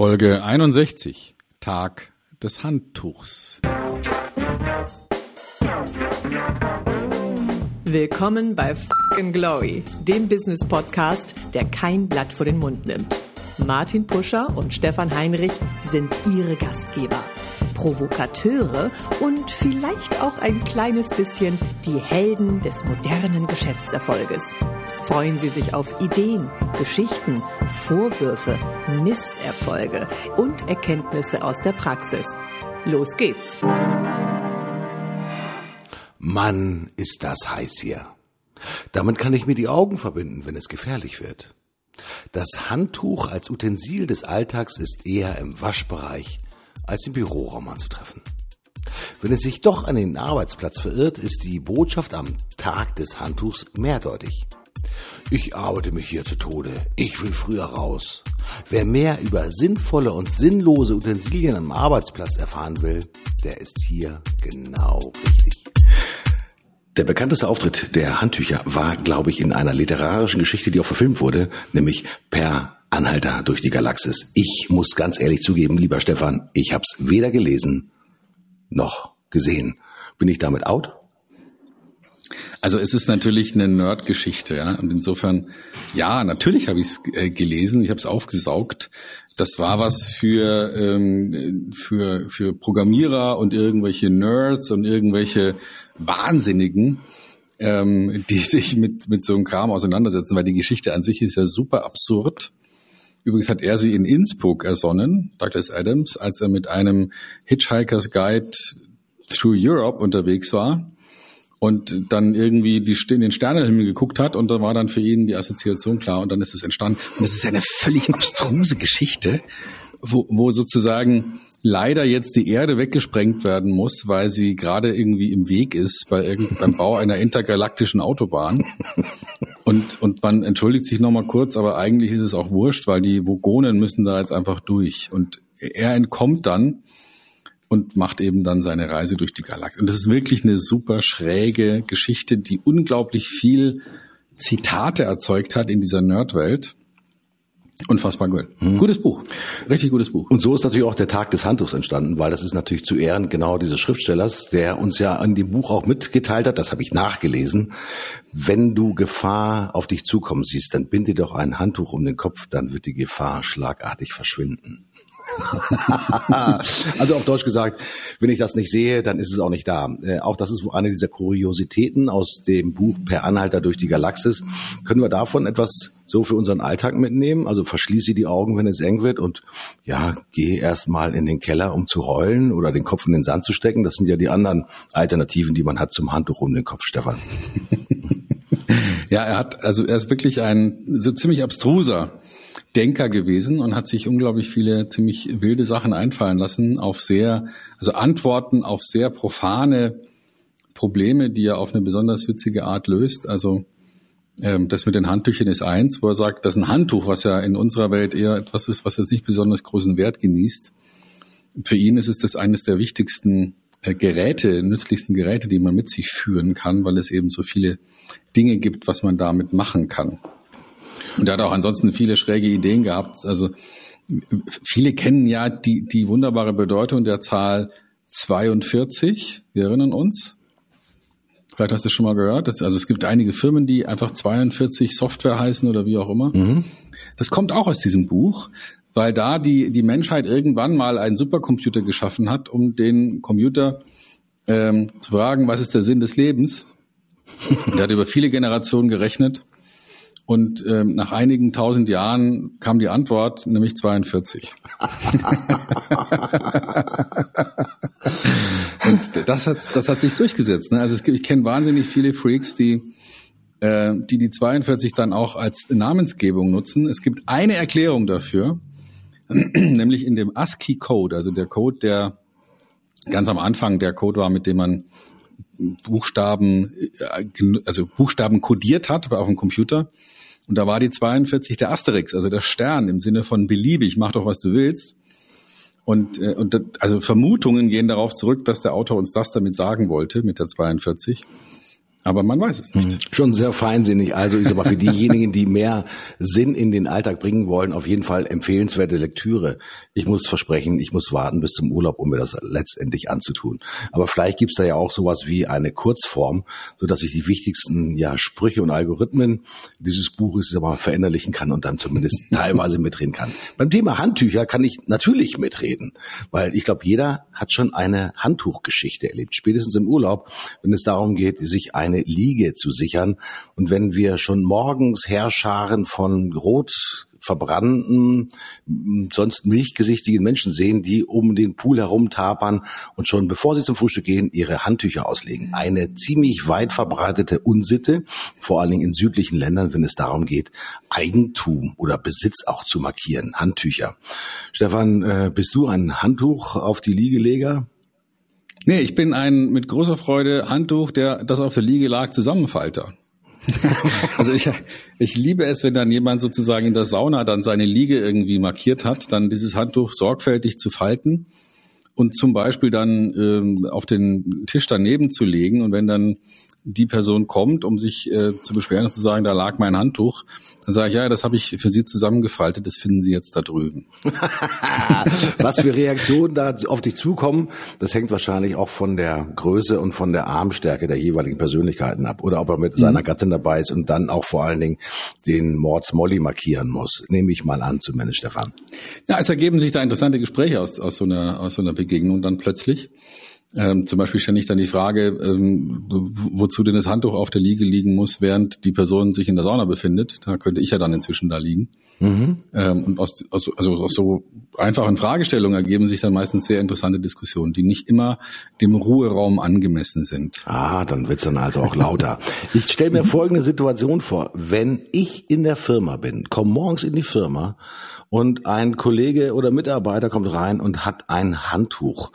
Folge 61, Tag des Handtuchs. Willkommen bei Fucking Glory, dem Business Podcast, der kein Blatt vor den Mund nimmt. Martin Puscher und Stefan Heinrich sind ihre Gastgeber. Provokateure und vielleicht auch ein kleines bisschen die Helden des modernen Geschäftserfolges. Freuen Sie sich auf Ideen, Geschichten, Vorwürfe, Misserfolge und Erkenntnisse aus der Praxis. Los geht's! Mann, ist das heiß hier. Damit kann ich mir die Augen verbinden, wenn es gefährlich wird. Das Handtuch als Utensil des Alltags ist eher im Waschbereich als im Büroraum anzutreffen. Wenn es sich doch an den Arbeitsplatz verirrt, ist die Botschaft am Tag des Handtuchs mehrdeutig. Ich arbeite mich hier zu Tode. Ich will früher raus. Wer mehr über sinnvolle und sinnlose Utensilien am Arbeitsplatz erfahren will, der ist hier genau richtig. Der bekannteste Auftritt der Handtücher war, glaube ich, in einer literarischen Geschichte, die auch verfilmt wurde, nämlich Per Anhalter durch die Galaxis. Ich muss ganz ehrlich zugeben, lieber Stefan, ich habe es weder gelesen noch gesehen. Bin ich damit out? Also es ist natürlich eine Nerd-Geschichte, ja. Und insofern, ja, natürlich habe ich es äh, gelesen, ich habe es aufgesaugt. Das war was für, ähm, für, für Programmierer und irgendwelche Nerds und irgendwelche Wahnsinnigen, ähm, die sich mit, mit so einem Kram auseinandersetzen, weil die Geschichte an sich ist ja super absurd. Übrigens hat er sie in Innsbruck ersonnen, Douglas Adams, als er mit einem Hitchhiker's Guide Through Europe unterwegs war und dann irgendwie die, in den Sternenhimmel geguckt hat und da war dann für ihn die Assoziation klar und dann ist es entstanden. Und es ist eine völlig abstruse Geschichte, wo, wo sozusagen leider jetzt die Erde weggesprengt werden muss, weil sie gerade irgendwie im Weg ist bei beim Bau einer intergalaktischen Autobahn. Und, und man entschuldigt sich nochmal kurz, aber eigentlich ist es auch wurscht, weil die Vogonen müssen da jetzt einfach durch. Und er entkommt dann und macht eben dann seine Reise durch die Galaxie. Und das ist wirklich eine super schräge Geschichte, die unglaublich viel Zitate erzeugt hat in dieser Nerdwelt. Unfassbar gut. Hm. Gutes Buch. Richtig gutes Buch. Und so ist natürlich auch der Tag des Handtuchs entstanden, weil das ist natürlich zu Ehren genau dieses Schriftstellers, der uns ja an dem Buch auch mitgeteilt hat, das habe ich nachgelesen. Wenn du Gefahr auf dich zukommen siehst, dann binde doch ein Handtuch um den Kopf, dann wird die Gefahr schlagartig verschwinden. also auf Deutsch gesagt, wenn ich das nicht sehe, dann ist es auch nicht da. Äh, auch das ist eine dieser Kuriositäten aus dem Buch Per Anhalter durch die Galaxis. Können wir davon etwas so für unseren Alltag mitnehmen? Also verschließe die Augen, wenn es eng wird und ja, geh erstmal in den Keller, um zu heulen oder den Kopf in den Sand zu stecken. Das sind ja die anderen Alternativen, die man hat zum Handtuch um den Kopf, Stefan. ja, er hat, also er ist wirklich ein so ziemlich abstruser Denker gewesen und hat sich unglaublich viele ziemlich wilde Sachen einfallen lassen auf sehr, also Antworten auf sehr profane Probleme, die er auf eine besonders witzige Art löst. Also ähm, das mit den Handtüchern ist eins, wo er sagt, dass ein Handtuch, was ja in unserer Welt eher etwas ist, was jetzt nicht besonders großen Wert genießt. Für ihn ist es das eines der wichtigsten äh, Geräte, nützlichsten Geräte, die man mit sich führen kann, weil es eben so viele Dinge gibt, was man damit machen kann. Und er hat auch ansonsten viele schräge Ideen gehabt. Also viele kennen ja die, die wunderbare Bedeutung der Zahl 42. Wir erinnern uns. Vielleicht hast du es schon mal gehört. Also es gibt einige Firmen, die einfach 42 Software heißen oder wie auch immer. Mhm. Das kommt auch aus diesem Buch, weil da die, die Menschheit irgendwann mal einen Supercomputer geschaffen hat, um den Computer ähm, zu fragen, was ist der Sinn des Lebens? Und der hat über viele Generationen gerechnet und ähm, nach einigen tausend Jahren kam die Antwort, nämlich 42. und das hat, das hat sich durchgesetzt. Ne? Also es, ich kenne wahnsinnig viele Freaks, die, äh, die die 42 dann auch als Namensgebung nutzen. Es gibt eine Erklärung dafür, nämlich in dem ASCII-Code, also der Code, der ganz am Anfang der Code war, mit dem man Buchstaben, äh, also Buchstaben kodiert hat auf dem Computer. Und da war die 42 der Asterix, also der Stern im Sinne von beliebig, mach doch, was du willst. Und, äh, und das, also Vermutungen gehen darauf zurück, dass der Autor uns das damit sagen wollte, mit der 42. Aber man weiß es nicht. Hm. Schon sehr feinsinnig. Also ich sag mal, für diejenigen, die mehr Sinn in den Alltag bringen wollen, auf jeden Fall empfehlenswerte Lektüre. Ich muss versprechen, ich muss warten bis zum Urlaub, um mir das letztendlich anzutun. Aber vielleicht gibt's da ja auch sowas wie eine Kurzform, so dass ich die wichtigsten ja, Sprüche und Algorithmen dieses Buches mal verinnerlichen kann und dann zumindest teilweise mitreden kann. Beim Thema Handtücher kann ich natürlich mitreden, weil ich glaube, jeder hat schon eine Handtuchgeschichte erlebt. Spätestens im Urlaub, wenn es darum geht, sich ein eine Liege zu sichern. Und wenn wir schon morgens Herrscharen von rot verbrannten, sonst milchgesichtigen Menschen sehen, die um den Pool herumtapern und schon bevor sie zum Frühstück gehen, ihre Handtücher auslegen. Eine ziemlich weit verbreitete Unsitte, vor allen Dingen in südlichen Ländern, wenn es darum geht, Eigentum oder Besitz auch zu markieren. Handtücher. Stefan, äh, bist du ein Handtuch auf die Liegeleger? Nee, ich bin ein mit großer Freude Handtuch, der das auf der Liege lag, Zusammenfalter. also ich, ich liebe es, wenn dann jemand sozusagen in der Sauna dann seine Liege irgendwie markiert hat, dann dieses Handtuch sorgfältig zu falten und zum Beispiel dann ähm, auf den Tisch daneben zu legen und wenn dann die Person kommt, um sich äh, zu beschweren und zu sagen, da lag mein Handtuch, dann sage ich, ja, das habe ich für Sie zusammengefaltet, das finden Sie jetzt da drüben. Was für Reaktionen da auf dich zukommen, das hängt wahrscheinlich auch von der Größe und von der Armstärke der jeweiligen Persönlichkeiten ab. Oder ob er mit mhm. seiner Gattin dabei ist und dann auch vor allen Dingen den Mords Molly markieren muss. Nehme ich mal an, zumindest, Stefan. Ja, es ergeben sich da interessante Gespräche aus, aus, so, einer, aus so einer Begegnung dann plötzlich. Ähm, zum Beispiel stelle ich dann die Frage, ähm, wozu denn das Handtuch auf der Liege liegen muss, während die Person sich in der Sauna befindet. Da könnte ich ja dann inzwischen da liegen. Mhm. Ähm, und aus, aus, also aus so einfachen Fragestellungen ergeben sich dann meistens sehr interessante Diskussionen, die nicht immer dem Ruheraum angemessen sind. Ah, dann wird's dann also auch lauter. ich stelle mir folgende Situation vor. Wenn ich in der Firma bin, komme morgens in die Firma und ein Kollege oder Mitarbeiter kommt rein und hat ein Handtuch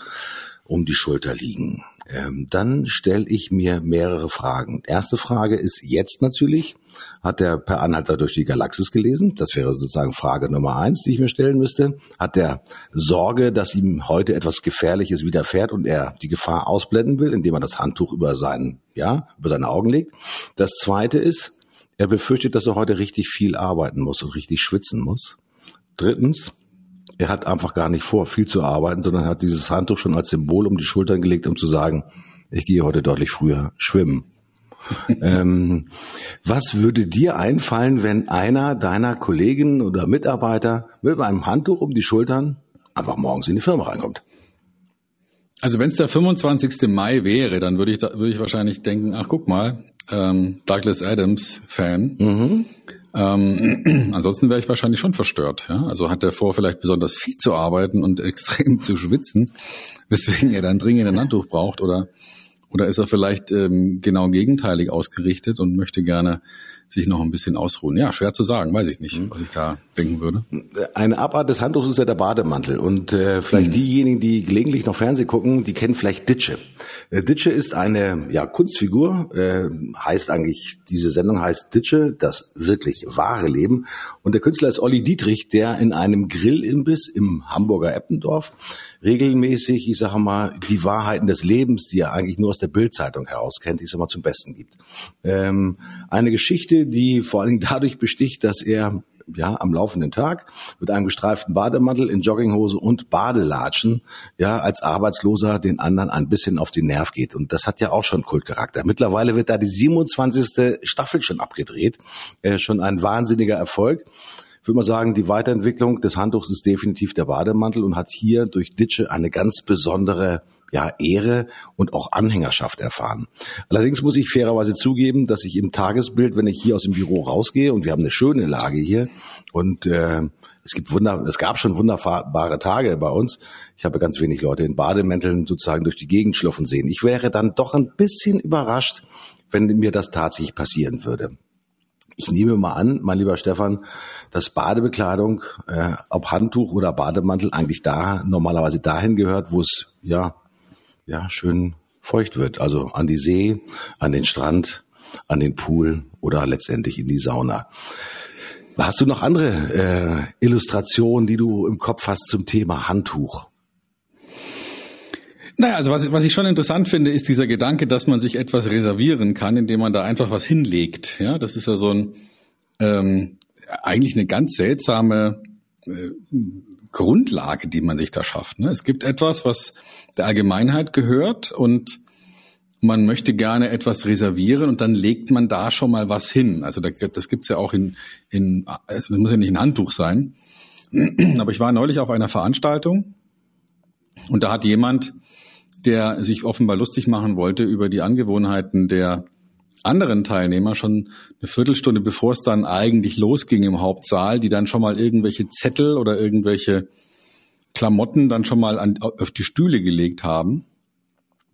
um die Schulter liegen. Ähm, dann stelle ich mir mehrere Fragen. Erste Frage ist jetzt natürlich, hat der per Anhalter durch die Galaxis gelesen? Das wäre sozusagen Frage Nummer eins, die ich mir stellen müsste. Hat der Sorge, dass ihm heute etwas Gefährliches widerfährt und er die Gefahr ausblenden will, indem er das Handtuch über seinen, ja, über seine Augen legt? Das zweite ist, er befürchtet, dass er heute richtig viel arbeiten muss und richtig schwitzen muss. Drittens, er hat einfach gar nicht vor, viel zu arbeiten, sondern hat dieses Handtuch schon als Symbol um die Schultern gelegt, um zu sagen, ich gehe heute deutlich früher schwimmen. ähm, was würde dir einfallen, wenn einer deiner Kollegen oder Mitarbeiter mit einem Handtuch um die Schultern einfach morgens in die Firma reinkommt? Also wenn es der 25. Mai wäre, dann würde ich, da, würde ich wahrscheinlich denken, ach guck mal, ähm, Douglas Adams Fan. Mhm. Ähm, ansonsten wäre ich wahrscheinlich schon verstört. Ja? Also hat er vor, vielleicht besonders viel zu arbeiten und extrem zu schwitzen, weswegen er dann dringend ein Handtuch braucht oder oder ist er vielleicht ähm, genau gegenteilig ausgerichtet und möchte gerne sich noch ein bisschen ausruhen? Ja, schwer zu sagen, weiß ich nicht, was ich da denken würde. Eine Abart des Handtuchs ist ja der Bademantel. Und äh, vielleicht mhm. diejenigen, die gelegentlich noch Fernsehen gucken, die kennen vielleicht Ditsche. Äh, Ditsche ist eine ja, Kunstfigur, äh, heißt eigentlich, diese Sendung heißt Ditsche, das wirklich wahre Leben. Und der Künstler ist Olli Dietrich, der in einem Grillimbiss im Hamburger Eppendorf regelmäßig, ich sage mal, die Wahrheiten des Lebens, die er eigentlich nur aus der Bildzeitung heraus kennt, ich sag mal, zum Besten gibt. Ähm, eine Geschichte, die vor allen Dingen dadurch besticht, dass er ja, am laufenden Tag mit einem gestreiften Bademantel in Jogginghose und Badelatschen, ja, als Arbeitsloser den anderen ein bisschen auf den Nerv geht. Und das hat ja auch schon Kultcharakter. Mittlerweile wird da die 27. Staffel schon abgedreht. Äh, schon ein wahnsinniger Erfolg. Ich würde mal sagen, die Weiterentwicklung des Handtuchs ist definitiv der Bademantel und hat hier durch Ditsche eine ganz besondere ja, Ehre und auch Anhängerschaft erfahren. Allerdings muss ich fairerweise zugeben, dass ich im Tagesbild, wenn ich hier aus dem Büro rausgehe und wir haben eine schöne Lage hier und äh, es gibt Wunder, es gab schon wunderbare Tage bei uns. Ich habe ganz wenig Leute in Bademänteln sozusagen durch die Gegend schluffen sehen. Ich wäre dann doch ein bisschen überrascht, wenn mir das tatsächlich passieren würde. Ich nehme mal an, mein lieber Stefan, dass Badebekleidung, äh, ob Handtuch oder Bademantel, eigentlich da normalerweise dahin gehört, wo es ja ja, schön feucht wird. Also an die See, an den Strand, an den Pool oder letztendlich in die Sauna. Hast du noch andere äh, Illustrationen, die du im Kopf hast zum Thema Handtuch? Naja, also was, was ich schon interessant finde, ist dieser Gedanke, dass man sich etwas reservieren kann, indem man da einfach was hinlegt. Ja, das ist ja so ein ähm, eigentlich eine ganz seltsame äh, Grundlage, die man sich da schafft. Ne? Es gibt etwas, was der Allgemeinheit gehört und man möchte gerne etwas reservieren und dann legt man da schon mal was hin. Also da, das gibt's ja auch in, in also das muss ja nicht ein Handtuch sein. Aber ich war neulich auf einer Veranstaltung und da hat jemand, der sich offenbar lustig machen wollte über die Angewohnheiten der anderen Teilnehmer schon eine Viertelstunde bevor es dann eigentlich losging im Hauptsaal, die dann schon mal irgendwelche Zettel oder irgendwelche Klamotten dann schon mal an, auf die Stühle gelegt haben.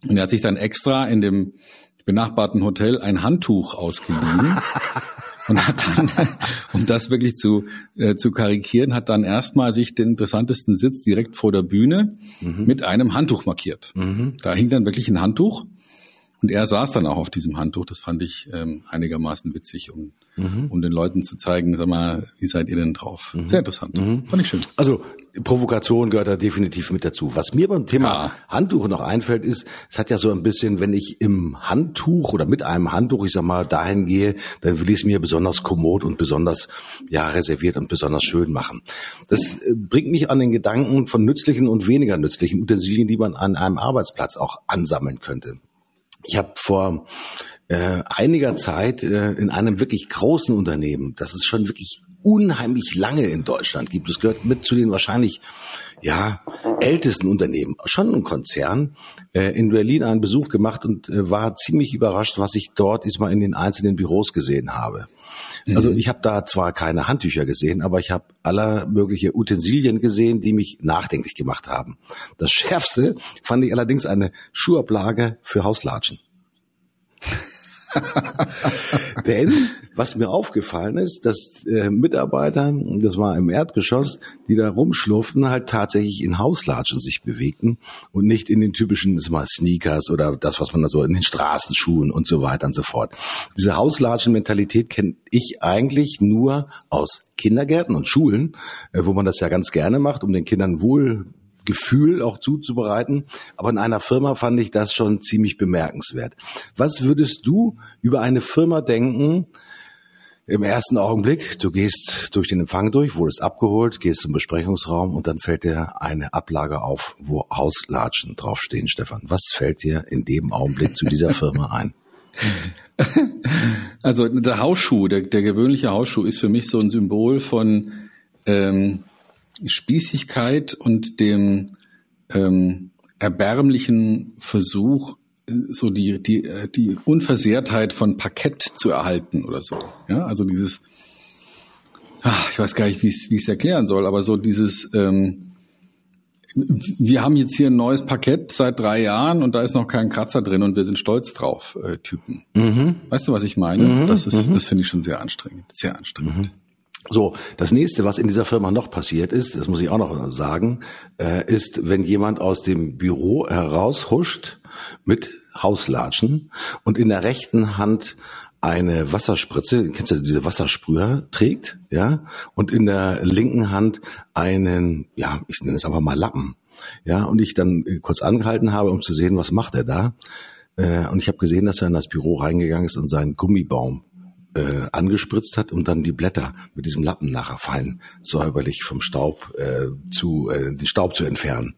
Und er hat sich dann extra in dem benachbarten Hotel ein Handtuch ausgeliehen und hat dann, um das wirklich zu, äh, zu karikieren, hat dann erstmal sich den interessantesten Sitz direkt vor der Bühne mhm. mit einem Handtuch markiert. Mhm. Da hing dann wirklich ein Handtuch und er saß dann auch auf diesem Handtuch. Das fand ich ähm, einigermaßen witzig, um, mhm. um den Leuten zu zeigen, sag mal, wie seid ihr denn drauf? Mhm. Sehr interessant. Mhm. Fand ich schön. Also Provokation gehört da definitiv mit dazu. Was mir beim Thema ja. Handtuch noch einfällt, ist, es hat ja so ein bisschen, wenn ich im Handtuch oder mit einem Handtuch, ich sag mal, dahin gehe, dann will ich es mir besonders kommod und besonders ja reserviert und besonders schön machen. Das äh, bringt mich an den Gedanken von nützlichen und weniger nützlichen Utensilien, die man an einem Arbeitsplatz auch ansammeln könnte. Ich habe vor äh, einiger Zeit äh, in einem wirklich großen Unternehmen, das es schon wirklich unheimlich lange in Deutschland gibt, es gehört mit zu den wahrscheinlich ja ältesten Unternehmen, schon ein Konzern, äh, in Berlin einen Besuch gemacht und äh, war ziemlich überrascht, was ich dort diesmal in den einzelnen Büros gesehen habe. Also mhm. ich habe da zwar keine Handtücher gesehen, aber ich habe aller mögliche Utensilien gesehen, die mich nachdenklich gemacht haben. Das Schärfste fand ich allerdings eine Schuhablage für Hauslatschen. Denn was mir aufgefallen ist, dass äh, Mitarbeiter, das war im Erdgeschoss, die da rumschlurften, halt tatsächlich in Hauslatschen sich bewegten und nicht in den typischen mal Sneakers oder das, was man da so in den Straßenschuhen und so weiter und so fort. Diese Hauslatschen-Mentalität kenne ich eigentlich nur aus Kindergärten und Schulen, äh, wo man das ja ganz gerne macht, um den Kindern wohl Gefühl auch zuzubereiten. Aber in einer Firma fand ich das schon ziemlich bemerkenswert. Was würdest du über eine Firma denken, im ersten Augenblick, du gehst durch den Empfang durch, wurdest abgeholt, gehst zum Besprechungsraum und dann fällt dir eine Ablage auf, wo Hauslatschen draufstehen, Stefan. Was fällt dir in dem Augenblick zu dieser Firma ein? Also der Hausschuh, der, der gewöhnliche Hausschuh ist für mich so ein Symbol von ähm, Spießigkeit und dem ähm, erbärmlichen Versuch, so die, die, äh, die Unversehrtheit von Parkett zu erhalten oder so. Ja, also dieses, ach, ich weiß gar nicht, wie ich es erklären soll, aber so dieses, ähm, wir haben jetzt hier ein neues Parkett seit drei Jahren und da ist noch kein Kratzer drin und wir sind stolz drauf, äh, Typen. Mhm. Weißt du, was ich meine? Mhm. Das ist, mhm. das finde ich schon sehr anstrengend, sehr anstrengend. So, das nächste, was in dieser Firma noch passiert ist, das muss ich auch noch sagen, äh, ist, wenn jemand aus dem Büro heraushuscht mit Hauslatschen und in der rechten Hand eine Wasserspritze, kennst du diese Wassersprüher, trägt, ja, und in der linken Hand einen, ja, ich nenne es einfach mal Lappen, ja, und ich dann kurz angehalten habe, um zu sehen, was macht er da, äh, und ich habe gesehen, dass er in das Büro reingegangen ist und seinen Gummibaum äh, angespritzt hat, um dann die Blätter mit diesem Lappen nachher fein säuberlich vom Staub äh, zu äh, den Staub zu entfernen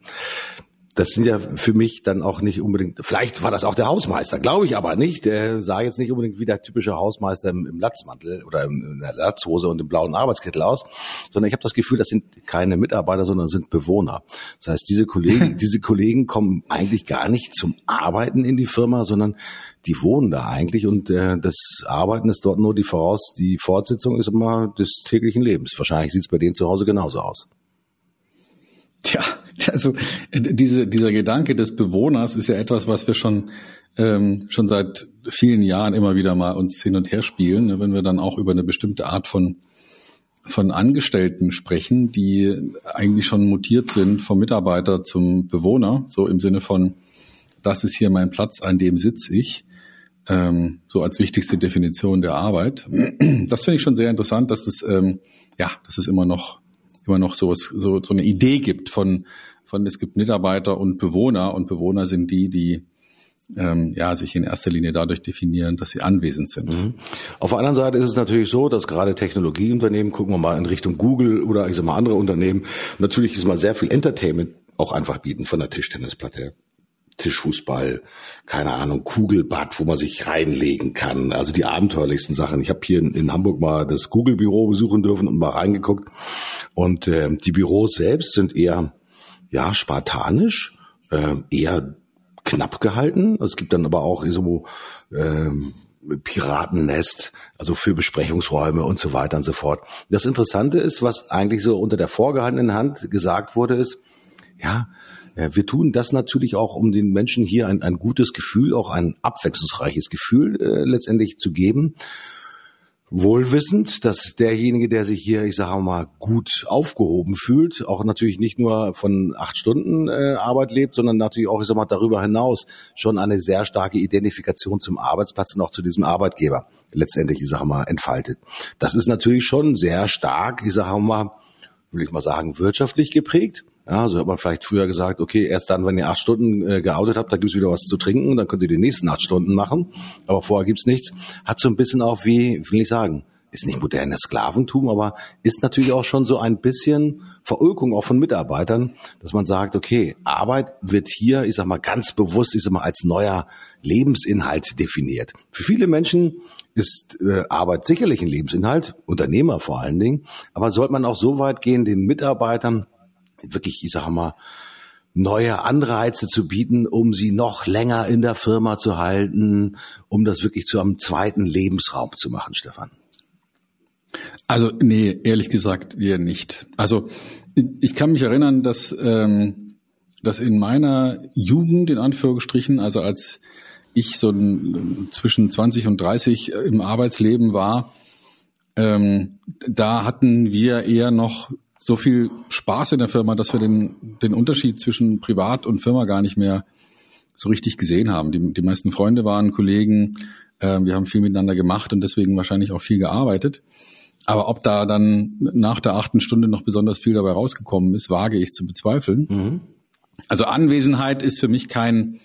das sind ja für mich dann auch nicht unbedingt, vielleicht war das auch der Hausmeister, glaube ich aber nicht. Der sah jetzt nicht unbedingt wie der typische Hausmeister im, im Latzmantel oder im, in der Latzhose und im blauen Arbeitskittel aus, sondern ich habe das Gefühl, das sind keine Mitarbeiter, sondern sind Bewohner. Das heißt, diese Kollegen, diese Kollegen kommen eigentlich gar nicht zum Arbeiten in die Firma, sondern die wohnen da eigentlich und äh, das Arbeiten ist dort nur die Voraus, die Fortsetzung ist immer des täglichen Lebens. Wahrscheinlich sieht es bei denen zu Hause genauso aus. Tja, also diese, dieser Gedanke des Bewohners ist ja etwas, was wir schon ähm, schon seit vielen Jahren immer wieder mal uns hin und her spielen, ne, wenn wir dann auch über eine bestimmte Art von von Angestellten sprechen, die eigentlich schon mutiert sind vom Mitarbeiter zum Bewohner, so im Sinne von, das ist hier mein Platz, an dem sitze ich, ähm, so als wichtigste Definition der Arbeit. Das finde ich schon sehr interessant, dass das, ähm, ja, dass es immer noch immer noch so, so, so eine Idee gibt von, von es gibt Mitarbeiter und Bewohner und Bewohner sind die, die ähm, ja, sich in erster Linie dadurch definieren, dass sie anwesend sind. Mhm. Auf der anderen Seite ist es natürlich so, dass gerade Technologieunternehmen, gucken wir mal in Richtung Google oder ich sag mal andere Unternehmen, natürlich ist mal sehr viel Entertainment auch einfach bieten von der Tischtennisplatte. Tischfußball, keine Ahnung, Kugelbad, wo man sich reinlegen kann. Also die abenteuerlichsten Sachen. Ich habe hier in, in, Hamburg mal das Google-Büro besuchen dürfen und mal reingeguckt. Und äh, die Büros selbst sind eher ja spartanisch, äh, eher knapp gehalten. Es gibt dann aber auch so ähm, Piratennest, also für Besprechungsräume und so weiter und so fort. Das Interessante ist, was eigentlich so unter der vorgehaltenen Hand gesagt wurde, ist, ja, wir tun das natürlich auch, um den Menschen hier ein, ein gutes Gefühl, auch ein abwechslungsreiches Gefühl äh, letztendlich zu geben wohlwissend, dass derjenige, der sich hier, ich sage mal, gut aufgehoben fühlt, auch natürlich nicht nur von acht Stunden äh, Arbeit lebt, sondern natürlich auch, ich sag mal, darüber hinaus schon eine sehr starke Identifikation zum Arbeitsplatz und auch zu diesem Arbeitgeber letztendlich, ich sage mal, entfaltet. Das ist natürlich schon sehr stark, ich sage mal, will ich mal sagen, wirtschaftlich geprägt. Ja, so hat man vielleicht früher gesagt, okay, erst dann, wenn ihr acht Stunden äh, geoutet habt, da gibt's wieder was zu trinken, dann könnt ihr die nächsten acht Stunden machen. Aber vorher gibt's nichts. Hat so ein bisschen auch wie, will ich sagen, ist nicht modernes Sklaventum, aber ist natürlich auch schon so ein bisschen Verulkung auch von Mitarbeitern, dass man sagt, okay, Arbeit wird hier, ich sag mal, ganz bewusst, ich sag mal, als neuer Lebensinhalt definiert. Für viele Menschen ist äh, Arbeit sicherlich ein Lebensinhalt, Unternehmer vor allen Dingen, aber sollte man auch so weit gehen, den Mitarbeitern wirklich, ich sage mal, neue Anreize zu bieten, um sie noch länger in der Firma zu halten, um das wirklich zu einem zweiten Lebensraum zu machen, Stefan? Also nee, ehrlich gesagt, wir nicht. Also ich kann mich erinnern, dass, ähm, dass in meiner Jugend, in Anführungsstrichen, also als ich so zwischen 20 und 30 im Arbeitsleben war, ähm, da hatten wir eher noch so viel Spaß in der Firma, dass wir den, den Unterschied zwischen Privat und Firma gar nicht mehr so richtig gesehen haben. Die, die meisten Freunde waren Kollegen, äh, wir haben viel miteinander gemacht und deswegen wahrscheinlich auch viel gearbeitet. Aber ob da dann nach der achten Stunde noch besonders viel dabei rausgekommen ist, wage ich zu bezweifeln. Mhm. Also Anwesenheit ist für mich kein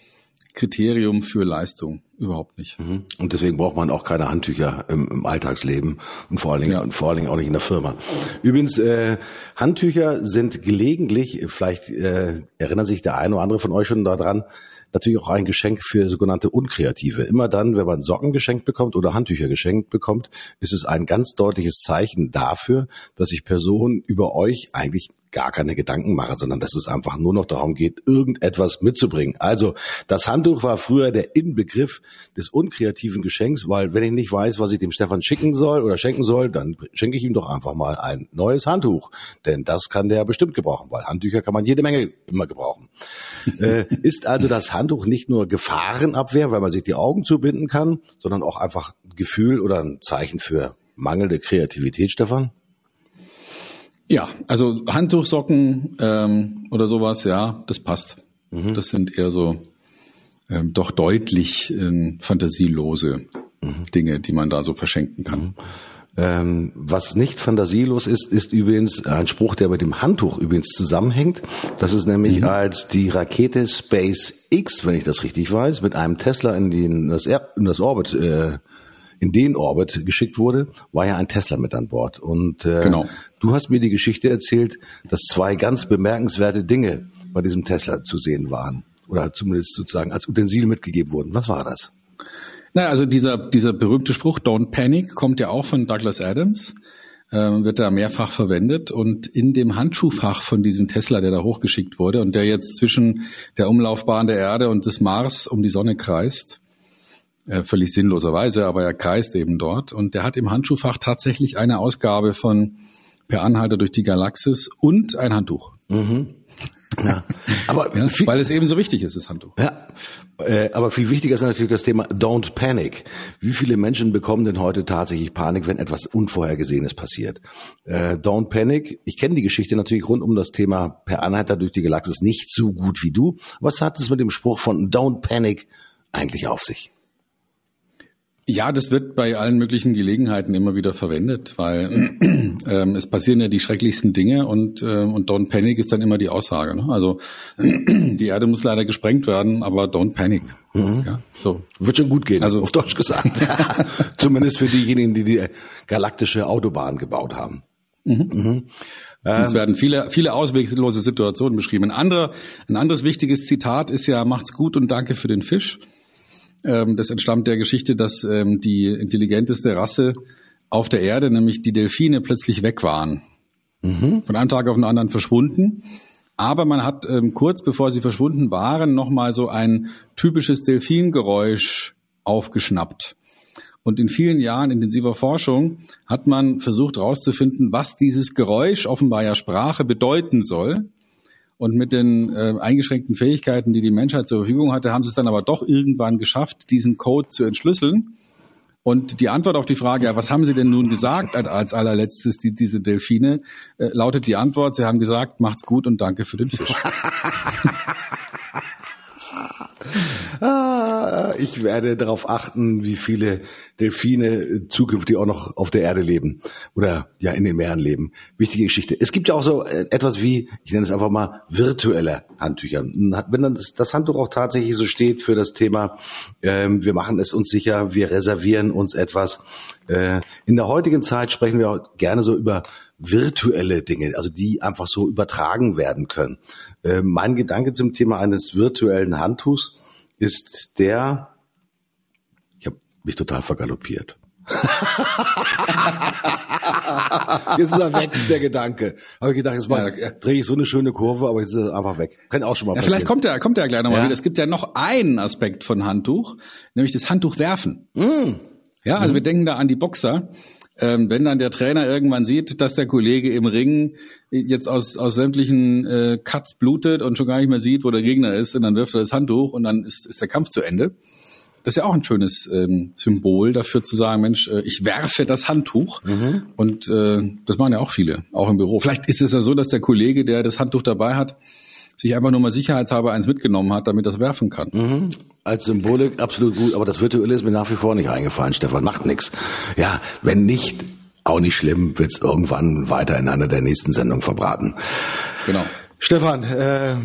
Kriterium für Leistung. Überhaupt nicht. Mhm. Und deswegen braucht man auch keine Handtücher im, im Alltagsleben und vor allen Dingen ja. und vor allen Dingen auch nicht in der Firma. Übrigens, äh, Handtücher sind gelegentlich, vielleicht äh, erinnern sich der eine oder andere von euch schon daran, natürlich auch ein Geschenk für sogenannte Unkreative. Immer dann, wenn man Socken geschenkt bekommt oder Handtücher geschenkt bekommt, ist es ein ganz deutliches Zeichen dafür, dass sich Personen über euch eigentlich gar keine Gedanken mache, sondern dass es einfach nur noch darum geht, irgendetwas mitzubringen. Also das Handtuch war früher der Inbegriff des unkreativen Geschenks, weil wenn ich nicht weiß, was ich dem Stefan schicken soll oder schenken soll, dann schenke ich ihm doch einfach mal ein neues Handtuch. Denn das kann der bestimmt gebrauchen, weil Handtücher kann man jede Menge immer gebrauchen. äh, ist also das Handtuch nicht nur Gefahrenabwehr, weil man sich die Augen zubinden kann, sondern auch einfach ein Gefühl oder ein Zeichen für mangelnde Kreativität, Stefan? Ja, also Handtuchsocken ähm, oder sowas, ja, das passt. Mhm. Das sind eher so ähm, doch deutlich ähm, fantasielose mhm. Dinge, die man da so verschenken kann. Mhm. Ähm, was nicht fantasielos ist, ist übrigens ein Spruch, der mit dem Handtuch übrigens zusammenhängt. Das ist nämlich, mhm. als die Rakete SpaceX, wenn ich das richtig weiß, mit einem Tesla in, den, das, er in das Orbit äh, in den Orbit geschickt wurde, war ja ein Tesla mit an Bord. Und äh, genau. du hast mir die Geschichte erzählt, dass zwei ganz bemerkenswerte Dinge bei diesem Tesla zu sehen waren. Oder zumindest sozusagen als Utensil mitgegeben wurden. Was war das? Naja, also dieser, dieser berühmte Spruch, Don't Panic, kommt ja auch von Douglas Adams ähm, wird da mehrfach verwendet und in dem Handschuhfach von diesem Tesla, der da hochgeschickt wurde und der jetzt zwischen der Umlaufbahn der Erde und des Mars um die Sonne kreist, äh, völlig sinnloserweise, aber er kreist eben dort. Und der hat im Handschuhfach tatsächlich eine Ausgabe von Per Anhalter durch die Galaxis und ein Handtuch. Mhm. Ja, aber ja, viel, weil es eben so wichtig ist, das Handtuch. Ja, äh, aber viel wichtiger ist natürlich das Thema Don't Panic. Wie viele Menschen bekommen denn heute tatsächlich Panik, wenn etwas Unvorhergesehenes passiert? Äh, Don't Panic. Ich kenne die Geschichte natürlich rund um das Thema Per Anhalter durch die Galaxis nicht so gut wie du. Was hat es mit dem Spruch von Don't Panic eigentlich auf sich? Ja, das wird bei allen möglichen Gelegenheiten immer wieder verwendet, weil ähm, es passieren ja die schrecklichsten Dinge und, äh, und Don't Panic ist dann immer die Aussage. Ne? Also die Erde muss leider gesprengt werden, aber Don't Panic. Mhm. Ja, so. Wird schon gut gehen, also auf Deutsch gesagt. Zumindest für diejenigen, die die galaktische Autobahn gebaut haben. Mhm. Mhm. Es werden viele, viele ausweglose Situationen beschrieben. Ein, anderer, ein anderes wichtiges Zitat ist ja, macht's gut und danke für den Fisch. Ähm, das entstammt der Geschichte, dass ähm, die intelligenteste Rasse auf der Erde, nämlich die Delfine, plötzlich weg waren. Mhm. Von einem Tag auf den anderen verschwunden. Aber man hat ähm, kurz bevor sie verschwunden waren, nochmal so ein typisches Delfingeräusch aufgeschnappt. Und in vielen Jahren intensiver Forschung hat man versucht herauszufinden, was dieses Geräusch, offenbar ja Sprache, bedeuten soll. Und mit den äh, eingeschränkten Fähigkeiten, die die Menschheit zur Verfügung hatte, haben sie es dann aber doch irgendwann geschafft, diesen Code zu entschlüsseln. Und die Antwort auf die Frage, ja, was haben Sie denn nun gesagt als allerletztes, die, diese Delfine, äh, lautet die Antwort, Sie haben gesagt, macht's gut und danke für den Fisch. ich werde darauf achten, wie viele Delfine zukünftig auch noch auf der Erde leben oder ja in den Meeren leben. Wichtige Geschichte. Es gibt ja auch so äh, etwas wie, ich nenne es einfach mal virtuelle Handtücher. Wenn dann das Handtuch auch tatsächlich so steht für das Thema, ähm, wir machen es uns sicher, wir reservieren uns etwas. Äh, in der heutigen Zeit sprechen wir auch gerne so über virtuelle Dinge, also die einfach so übertragen werden können. Äh, mein Gedanke zum Thema eines virtuellen Handtuchs ist der, ich habe mich total vergaloppiert. jetzt ist er weg, der Gedanke. Habe ich gedacht, jetzt mal ja. drehe ich so eine schöne Kurve, aber jetzt ist er einfach weg. Kann auch schon mal ja, passieren. Vielleicht kommt er, kommt er gleich nochmal ja. wieder. Es gibt ja noch einen Aspekt von Handtuch, nämlich das Handtuch werfen. Mm. Ja, also mm. wir denken da an die Boxer ähm, wenn dann der Trainer irgendwann sieht, dass der Kollege im Ring jetzt aus, aus sämtlichen äh, Cuts blutet und schon gar nicht mehr sieht, wo der Gegner ist, und dann wirft er das Handtuch und dann ist, ist der Kampf zu Ende. Das ist ja auch ein schönes ähm, Symbol dafür zu sagen, Mensch, äh, ich werfe das Handtuch. Mhm. Und äh, das machen ja auch viele, auch im Büro. Vielleicht ist es ja so, dass der Kollege, der das Handtuch dabei hat, sich einfach nur mal sicherheitshalber eins mitgenommen hat, damit das werfen kann. Mhm. Als Symbolik absolut gut, aber das Virtuelle ist mir nach wie vor nicht eingefallen, Stefan. Macht nix. Ja, wenn nicht, auch nicht schlimm, wird's irgendwann weiter in einer der nächsten Sendungen verbraten. Genau. Stefan, äh,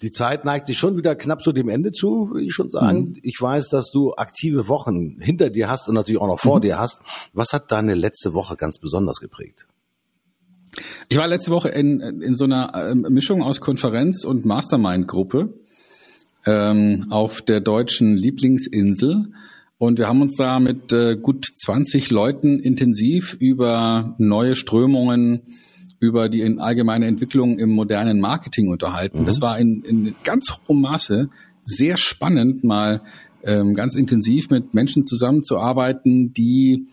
die Zeit neigt sich schon wieder knapp zu dem Ende zu, würde ich schon sagen. Mhm. Ich weiß, dass du aktive Wochen hinter dir hast und natürlich auch noch vor mhm. dir hast. Was hat deine letzte Woche ganz besonders geprägt? Ich war letzte Woche in, in so einer ähm, Mischung aus Konferenz und Mastermind-Gruppe ähm, auf der deutschen Lieblingsinsel. Und wir haben uns da mit äh, gut 20 Leuten intensiv über neue Strömungen, über die allgemeine Entwicklung im modernen Marketing unterhalten. Mhm. Das war in, in ganz hohem Maße sehr spannend, mal ähm, ganz intensiv mit Menschen zusammenzuarbeiten, die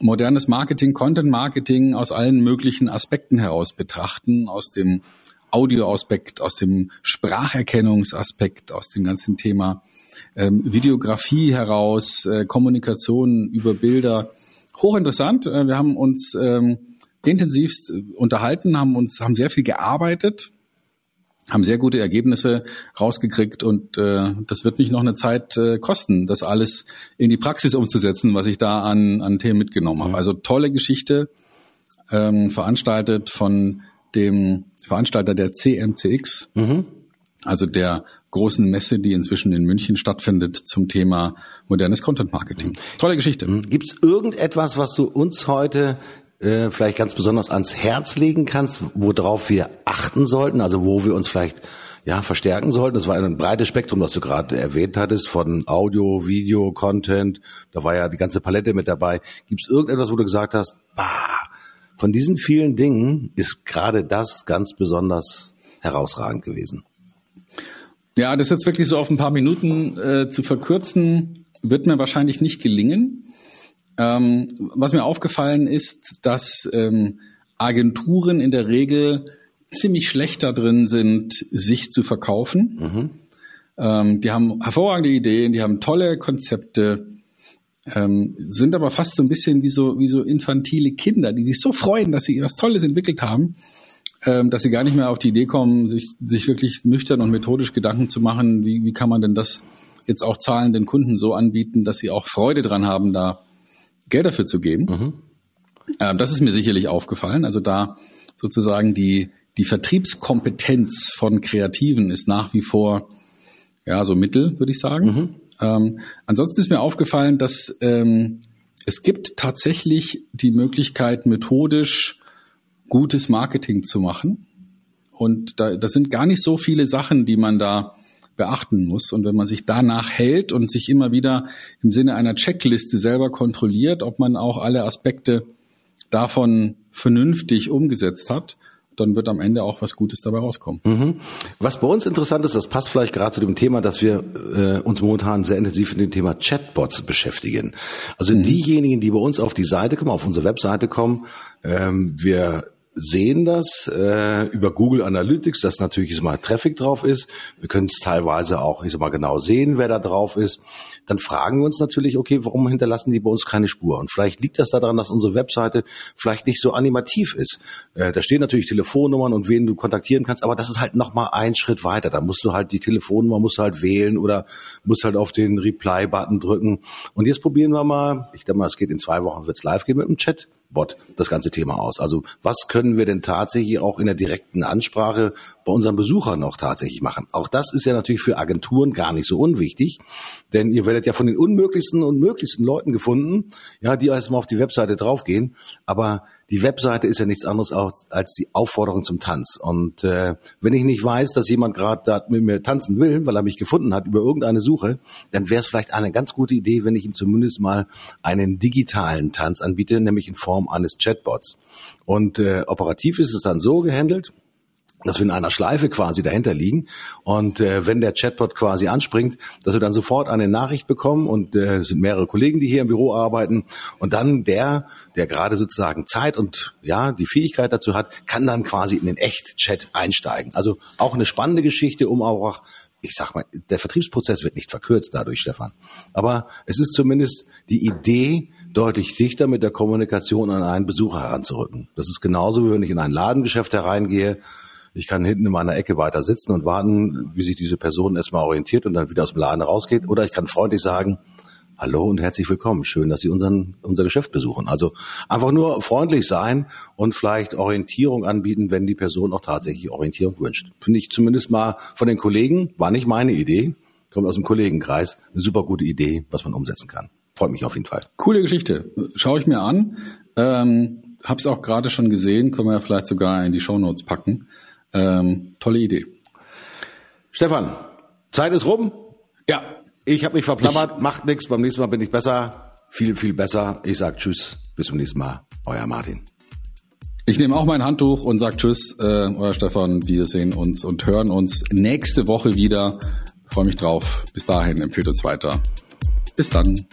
modernes Marketing, Content Marketing aus allen möglichen Aspekten heraus betrachten, aus dem Audioaspekt, aus dem Spracherkennungsaspekt, aus dem ganzen Thema ähm, Videografie heraus, äh, Kommunikation über Bilder. Hochinteressant. Äh, wir haben uns ähm, intensivst unterhalten, haben uns, haben sehr viel gearbeitet, haben sehr gute Ergebnisse rausgekriegt und äh, das wird mich noch eine Zeit äh, kosten, das alles in die Praxis umzusetzen, was ich da an, an Themen mitgenommen habe. Also tolle Geschichte, ähm, veranstaltet von dem Veranstalter der CMCX, mhm. also der großen Messe, die inzwischen in München stattfindet zum Thema modernes Content Marketing. Mhm. Tolle Geschichte. Mhm. Gibt es irgendetwas, was du uns heute äh, vielleicht ganz besonders ans Herz legen kannst, worauf wir achten sollten, also wo wir uns vielleicht ja, verstärken sollten. Das war ein breites Spektrum, was du gerade erwähnt hattest, von Audio, Video, Content. Da war ja die ganze Palette mit dabei. Gibt es irgendetwas, wo du gesagt hast, bah, von diesen vielen Dingen ist gerade das ganz besonders herausragend gewesen? Ja, das jetzt wirklich so auf ein paar Minuten äh, zu verkürzen, wird mir wahrscheinlich nicht gelingen. Ähm, was mir aufgefallen ist, dass ähm, Agenturen in der Regel ziemlich schlecht da drin sind, sich zu verkaufen. Mhm. Ähm, die haben hervorragende Ideen, die haben tolle Konzepte, ähm, sind aber fast so ein bisschen wie so, wie so infantile Kinder, die sich so freuen, dass sie was Tolles entwickelt haben, ähm, dass sie gar nicht mehr auf die Idee kommen, sich, sich wirklich nüchtern und methodisch Gedanken zu machen, wie, wie kann man denn das jetzt auch zahlenden Kunden so anbieten, dass sie auch Freude dran haben, da Geld dafür zu geben. Mhm. Ähm, das ist mir sicherlich aufgefallen. Also da sozusagen die, die Vertriebskompetenz von Kreativen ist nach wie vor ja so mittel, würde ich sagen. Mhm. Ähm, ansonsten ist mir aufgefallen, dass ähm, es gibt tatsächlich die Möglichkeit, methodisch gutes Marketing zu machen. Und da, das sind gar nicht so viele Sachen, die man da beachten muss. Und wenn man sich danach hält und sich immer wieder im Sinne einer Checkliste selber kontrolliert, ob man auch alle Aspekte davon vernünftig umgesetzt hat, dann wird am Ende auch was Gutes dabei rauskommen. Mhm. Was bei uns interessant ist, das passt vielleicht gerade zu dem Thema, dass wir äh, uns momentan sehr intensiv mit dem Thema Chatbots beschäftigen. Also mhm. diejenigen, die bei uns auf die Seite kommen, auf unsere Webseite kommen, ähm, wir sehen das äh, über Google Analytics, dass natürlich mal Traffic drauf ist. Wir können es teilweise auch, ich sag mal, genau sehen, wer da drauf ist. Dann fragen wir uns natürlich, okay, warum hinterlassen die bei uns keine Spur? Und vielleicht liegt das daran, dass unsere Webseite vielleicht nicht so animativ ist. Äh, da stehen natürlich Telefonnummern und wen du kontaktieren kannst, aber das ist halt nochmal ein Schritt weiter. Da musst du halt die Telefonnummer musst du halt wählen oder musst halt auf den Reply-Button drücken. Und jetzt probieren wir mal, ich denke mal, es geht in zwei Wochen, wird's live gehen mit dem Chat Bot das ganze Thema aus. Also was können wir denn tatsächlich auch in der direkten Ansprache bei unseren Besuchern noch tatsächlich machen? Auch das ist ja natürlich für Agenturen gar nicht so unwichtig, denn ihr werdet ja von den unmöglichsten und möglichsten Leuten gefunden, ja, die erstmal auf die Webseite draufgehen, aber die Webseite ist ja nichts anderes als die Aufforderung zum Tanz. Und äh, wenn ich nicht weiß, dass jemand gerade da mit mir tanzen will, weil er mich gefunden hat über irgendeine Suche, dann wäre es vielleicht eine ganz gute Idee, wenn ich ihm zumindest mal einen digitalen Tanz anbiete, nämlich in Form eines Chatbots. Und äh, operativ ist es dann so gehandelt, dass wir in einer Schleife quasi dahinter liegen und äh, wenn der Chatbot quasi anspringt, dass wir dann sofort eine Nachricht bekommen und äh, es sind mehrere Kollegen, die hier im Büro arbeiten und dann der, der gerade sozusagen Zeit und ja die Fähigkeit dazu hat, kann dann quasi in den Echt-Chat einsteigen. Also auch eine spannende Geschichte, um auch ich sag mal, der Vertriebsprozess wird nicht verkürzt dadurch, Stefan. Aber es ist zumindest die Idee, deutlich dichter mit der Kommunikation an einen Besucher heranzurücken. Das ist genauso, wie wenn ich in ein Ladengeschäft hereingehe ich kann hinten in meiner Ecke weiter sitzen und warten, wie sich diese Person erstmal orientiert und dann wieder aus dem Laden rausgeht. Oder ich kann freundlich sagen, Hallo und herzlich willkommen. Schön, dass Sie unseren, unser Geschäft besuchen. Also einfach nur freundlich sein und vielleicht Orientierung anbieten, wenn die Person auch tatsächlich Orientierung wünscht. Finde ich zumindest mal von den Kollegen, war nicht meine Idee, kommt aus dem Kollegenkreis, eine super gute Idee, was man umsetzen kann. Freut mich auf jeden Fall. Coole Geschichte. Schaue ich mir an. Ähm, hab's auch gerade schon gesehen, können wir ja vielleicht sogar in die Show Notes packen. Ähm, tolle Idee. Stefan, Zeit ist rum. Ja. Ich habe mich verplappert, macht nichts. Beim nächsten Mal bin ich besser, viel, viel besser. Ich sag Tschüss, bis zum nächsten Mal. Euer Martin. Ich nehme auch mein Handtuch und sag Tschüss, äh, euer Stefan. Wir sehen uns und hören uns nächste Woche wieder. Freue mich drauf. Bis dahin, empfehlt uns weiter. Bis dann.